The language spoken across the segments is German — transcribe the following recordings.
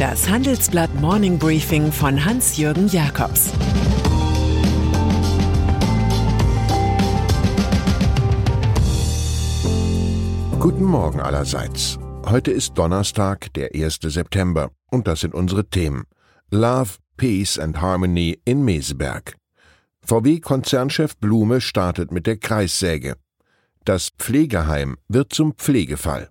Das Handelsblatt Morning Briefing von Hans-Jürgen Jakobs Guten Morgen allerseits. Heute ist Donnerstag, der 1. September, und das sind unsere Themen. Love, Peace and Harmony in Meseberg. VW-Konzernchef Blume startet mit der Kreissäge. Das Pflegeheim wird zum Pflegefall.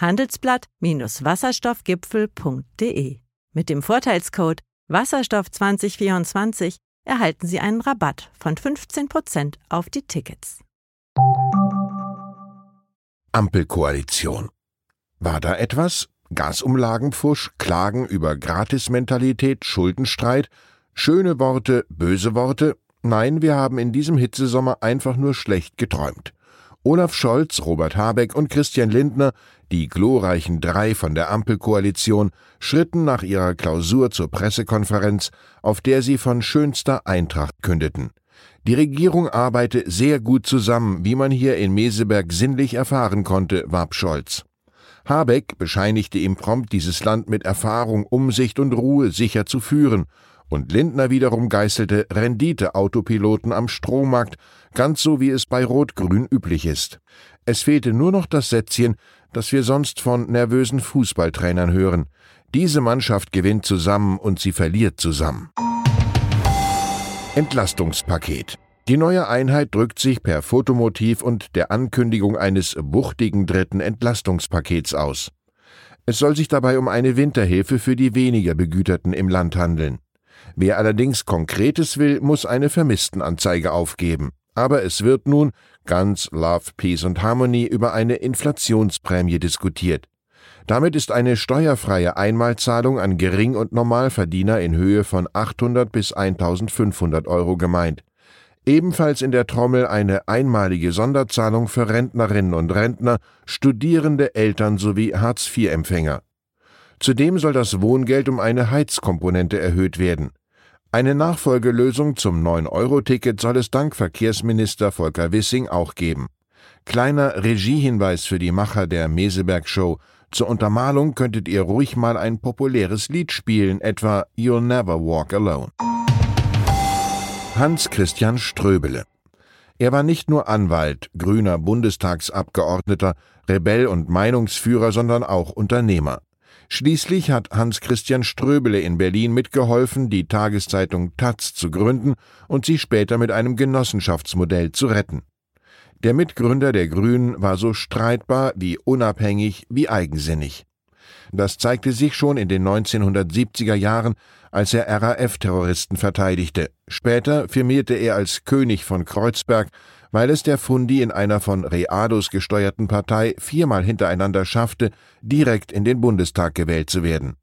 handelsblatt-wasserstoffgipfel.de. Mit dem Vorteilscode Wasserstoff 2024 erhalten Sie einen Rabatt von 15% auf die Tickets. Ampelkoalition. War da etwas? Gasumlagenpfusch, Klagen über Gratismentalität, Schuldenstreit, schöne Worte, böse Worte? Nein, wir haben in diesem Hitzesommer einfach nur schlecht geträumt. Olaf Scholz, Robert Habeck und Christian Lindner, die glorreichen drei von der Ampelkoalition, schritten nach ihrer Klausur zur Pressekonferenz, auf der sie von schönster Eintracht kündeten. Die Regierung arbeite sehr gut zusammen, wie man hier in Meseberg sinnlich erfahren konnte, warb Scholz. Habeck bescheinigte ihm prompt, dieses Land mit Erfahrung, Umsicht und Ruhe sicher zu führen und Lindner wiederum geißelte Rendite-Autopiloten am Strommarkt, ganz so wie es bei Rot-Grün üblich ist. Es fehlte nur noch das Sätzchen, das wir sonst von nervösen Fußballtrainern hören. Diese Mannschaft gewinnt zusammen und sie verliert zusammen. Entlastungspaket. Die neue Einheit drückt sich per Fotomotiv und der Ankündigung eines wuchtigen dritten Entlastungspakets aus. Es soll sich dabei um eine Winterhilfe für die weniger Begüterten im Land handeln. Wer allerdings Konkretes will, muss eine Vermisstenanzeige aufgeben. Aber es wird nun, ganz Love, Peace und Harmony, über eine Inflationsprämie diskutiert. Damit ist eine steuerfreie Einmalzahlung an Gering- und Normalverdiener in Höhe von 800 bis 1500 Euro gemeint. Ebenfalls in der Trommel eine einmalige Sonderzahlung für Rentnerinnen und Rentner, Studierende, Eltern sowie Hartz-IV-Empfänger. Zudem soll das Wohngeld um eine Heizkomponente erhöht werden. Eine Nachfolgelösung zum 9-Euro-Ticket soll es dank Verkehrsminister Volker Wissing auch geben. Kleiner Regiehinweis für die Macher der Meseberg-Show. Zur Untermalung könntet ihr ruhig mal ein populäres Lied spielen, etwa You'll Never Walk Alone. Hans-Christian Ströbele. Er war nicht nur Anwalt, grüner Bundestagsabgeordneter, Rebell und Meinungsführer, sondern auch Unternehmer. Schließlich hat Hans-Christian Ströbele in Berlin mitgeholfen, die Tageszeitung Taz zu gründen und sie später mit einem Genossenschaftsmodell zu retten. Der Mitgründer der Grünen war so streitbar wie unabhängig wie eigensinnig. Das zeigte sich schon in den 1970er Jahren, als er RAF-Terroristen verteidigte. Später firmierte er als König von Kreuzberg weil es der Fundi in einer von Reados gesteuerten Partei viermal hintereinander schaffte, direkt in den Bundestag gewählt zu werden.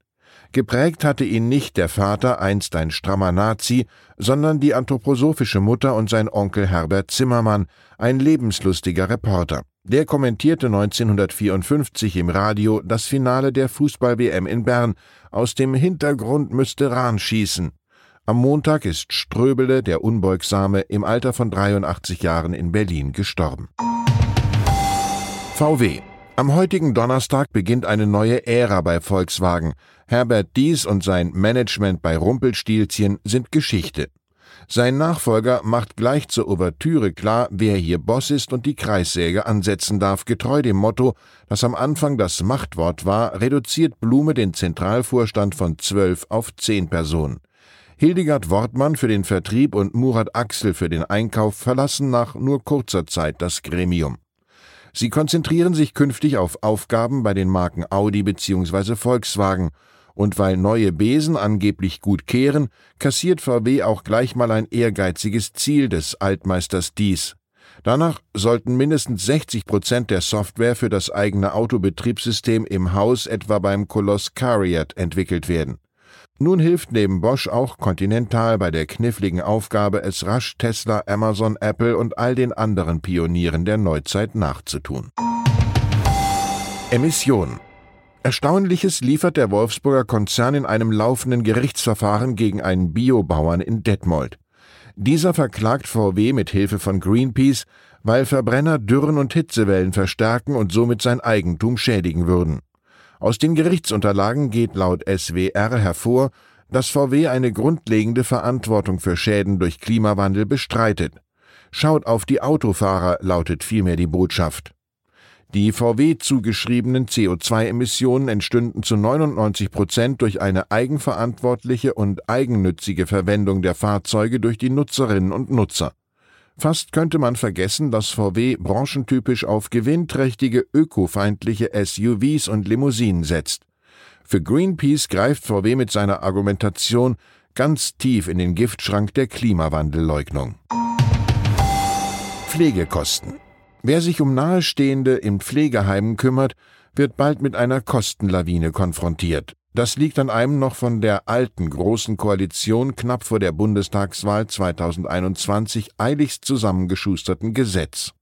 Geprägt hatte ihn nicht der Vater, einst ein strammer Nazi, sondern die anthroposophische Mutter und sein Onkel Herbert Zimmermann, ein lebenslustiger Reporter. Der kommentierte 1954 im Radio das Finale der Fußball-WM in Bern. Aus dem Hintergrund müsste Rahn schießen. Am Montag ist Ströbele, der Unbeugsame, im Alter von 83 Jahren in Berlin gestorben. VW. Am heutigen Donnerstag beginnt eine neue Ära bei Volkswagen. Herbert Dies und sein Management bei Rumpelstilzchen sind Geschichte. Sein Nachfolger macht gleich zur Ouvertüre klar, wer hier Boss ist und die Kreissäge ansetzen darf, getreu dem Motto, das am Anfang das Machtwort war, reduziert Blume den Zentralvorstand von zwölf auf zehn Personen. Hildegard Wortmann für den Vertrieb und Murat Axel für den Einkauf verlassen nach nur kurzer Zeit das Gremium. Sie konzentrieren sich künftig auf Aufgaben bei den Marken Audi bzw. Volkswagen, und weil neue Besen angeblich gut kehren, kassiert VW auch gleich mal ein ehrgeiziges Ziel des Altmeisters Dies. Danach sollten mindestens 60 Prozent der Software für das eigene Autobetriebssystem im Haus etwa beim Koloss Cariat entwickelt werden. Nun hilft neben Bosch auch Continental bei der kniffligen Aufgabe, es rasch Tesla, Amazon, Apple und all den anderen Pionieren der Neuzeit nachzutun. Emissionen. Erstaunliches liefert der Wolfsburger Konzern in einem laufenden Gerichtsverfahren gegen einen Biobauern in Detmold. Dieser verklagt VW mit Hilfe von Greenpeace, weil Verbrenner Dürren und Hitzewellen verstärken und somit sein Eigentum schädigen würden. Aus den Gerichtsunterlagen geht laut SWR hervor, dass VW eine grundlegende Verantwortung für Schäden durch Klimawandel bestreitet. Schaut auf die Autofahrer, lautet vielmehr die Botschaft. Die VW zugeschriebenen CO2-Emissionen entstünden zu 99 Prozent durch eine eigenverantwortliche und eigennützige Verwendung der Fahrzeuge durch die Nutzerinnen und Nutzer. Fast könnte man vergessen, dass VW branchentypisch auf gewinnträchtige ökofeindliche SUVs und Limousinen setzt. Für Greenpeace greift VW mit seiner Argumentation ganz tief in den Giftschrank der Klimawandelleugnung. Pflegekosten. Wer sich um Nahestehende in Pflegeheimen kümmert, wird bald mit einer Kostenlawine konfrontiert. Das liegt an einem noch von der alten Großen Koalition knapp vor der Bundestagswahl 2021 eiligst zusammengeschusterten Gesetz.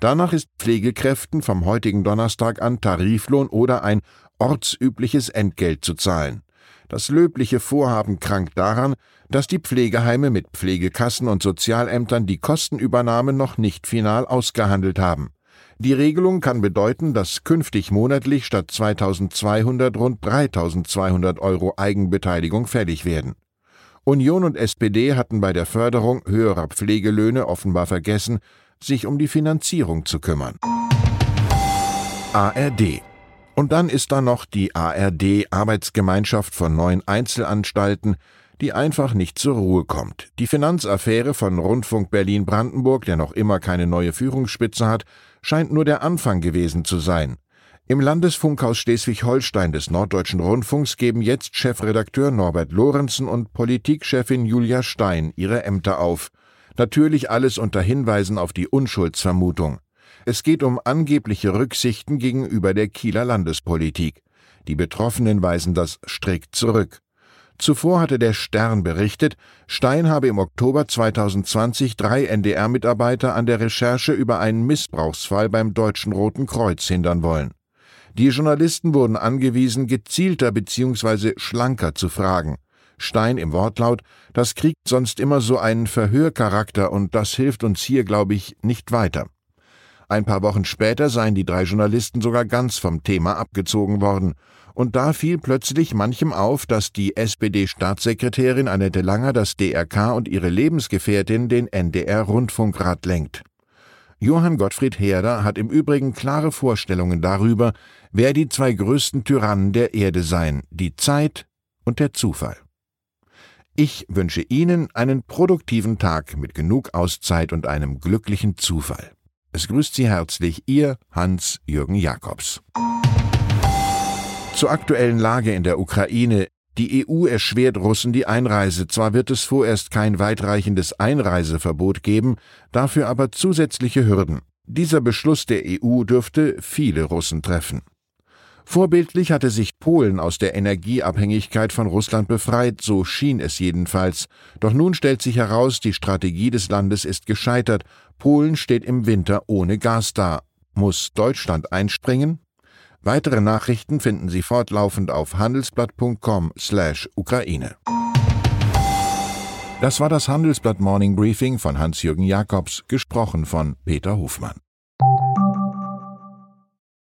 Danach ist Pflegekräften vom heutigen Donnerstag an Tariflohn oder ein ortsübliches Entgelt zu zahlen. Das löbliche Vorhaben krankt daran, dass die Pflegeheime mit Pflegekassen und Sozialämtern die Kostenübernahme noch nicht final ausgehandelt haben. Die Regelung kann bedeuten, dass künftig monatlich statt 2200 rund 3200 Euro Eigenbeteiligung fällig werden. Union und SPD hatten bei der Förderung höherer Pflegelöhne offenbar vergessen, sich um die Finanzierung zu kümmern. ARD und dann ist da noch die ARD Arbeitsgemeinschaft von neun Einzelanstalten, die einfach nicht zur Ruhe kommt. Die Finanzaffäre von Rundfunk Berlin Brandenburg, der noch immer keine neue Führungsspitze hat, scheint nur der Anfang gewesen zu sein. Im Landesfunkhaus Schleswig-Holstein des Norddeutschen Rundfunks geben jetzt Chefredakteur Norbert Lorenzen und Politikchefin Julia Stein ihre Ämter auf. Natürlich alles unter Hinweisen auf die Unschuldsvermutung. Es geht um angebliche Rücksichten gegenüber der Kieler Landespolitik. Die Betroffenen weisen das strikt zurück. Zuvor hatte der Stern berichtet, Stein habe im Oktober 2020 drei NDR-Mitarbeiter an der Recherche über einen Missbrauchsfall beim Deutschen Roten Kreuz hindern wollen. Die Journalisten wurden angewiesen, gezielter bzw. schlanker zu fragen. Stein im Wortlaut, das kriegt sonst immer so einen Verhörcharakter und das hilft uns hier, glaube ich, nicht weiter. Ein paar Wochen später seien die drei Journalisten sogar ganz vom Thema abgezogen worden und da fiel plötzlich manchem auf, dass die SPD-Staatssekretärin Annette Langer das DRK und ihre Lebensgefährtin den NDR-Rundfunkrat lenkt. Johann Gottfried Herder hat im Übrigen klare Vorstellungen darüber, wer die zwei größten Tyrannen der Erde seien, die Zeit und der Zufall. Ich wünsche Ihnen einen produktiven Tag mit genug Auszeit und einem glücklichen Zufall. Es grüßt Sie herzlich Ihr Hans-Jürgen Jakobs. Zur aktuellen Lage in der Ukraine. Die EU erschwert Russen die Einreise. Zwar wird es vorerst kein weitreichendes Einreiseverbot geben, dafür aber zusätzliche Hürden. Dieser Beschluss der EU dürfte viele Russen treffen. Vorbildlich hatte sich Polen aus der Energieabhängigkeit von Russland befreit, so schien es jedenfalls. Doch nun stellt sich heraus, die Strategie des Landes ist gescheitert. Polen steht im Winter ohne Gas da. Muss Deutschland einspringen? Weitere Nachrichten finden Sie fortlaufend auf handelsblatt.com/Ukraine. Das war das Handelsblatt Morning Briefing von Hans-Jürgen Jakobs, gesprochen von Peter Hofmann.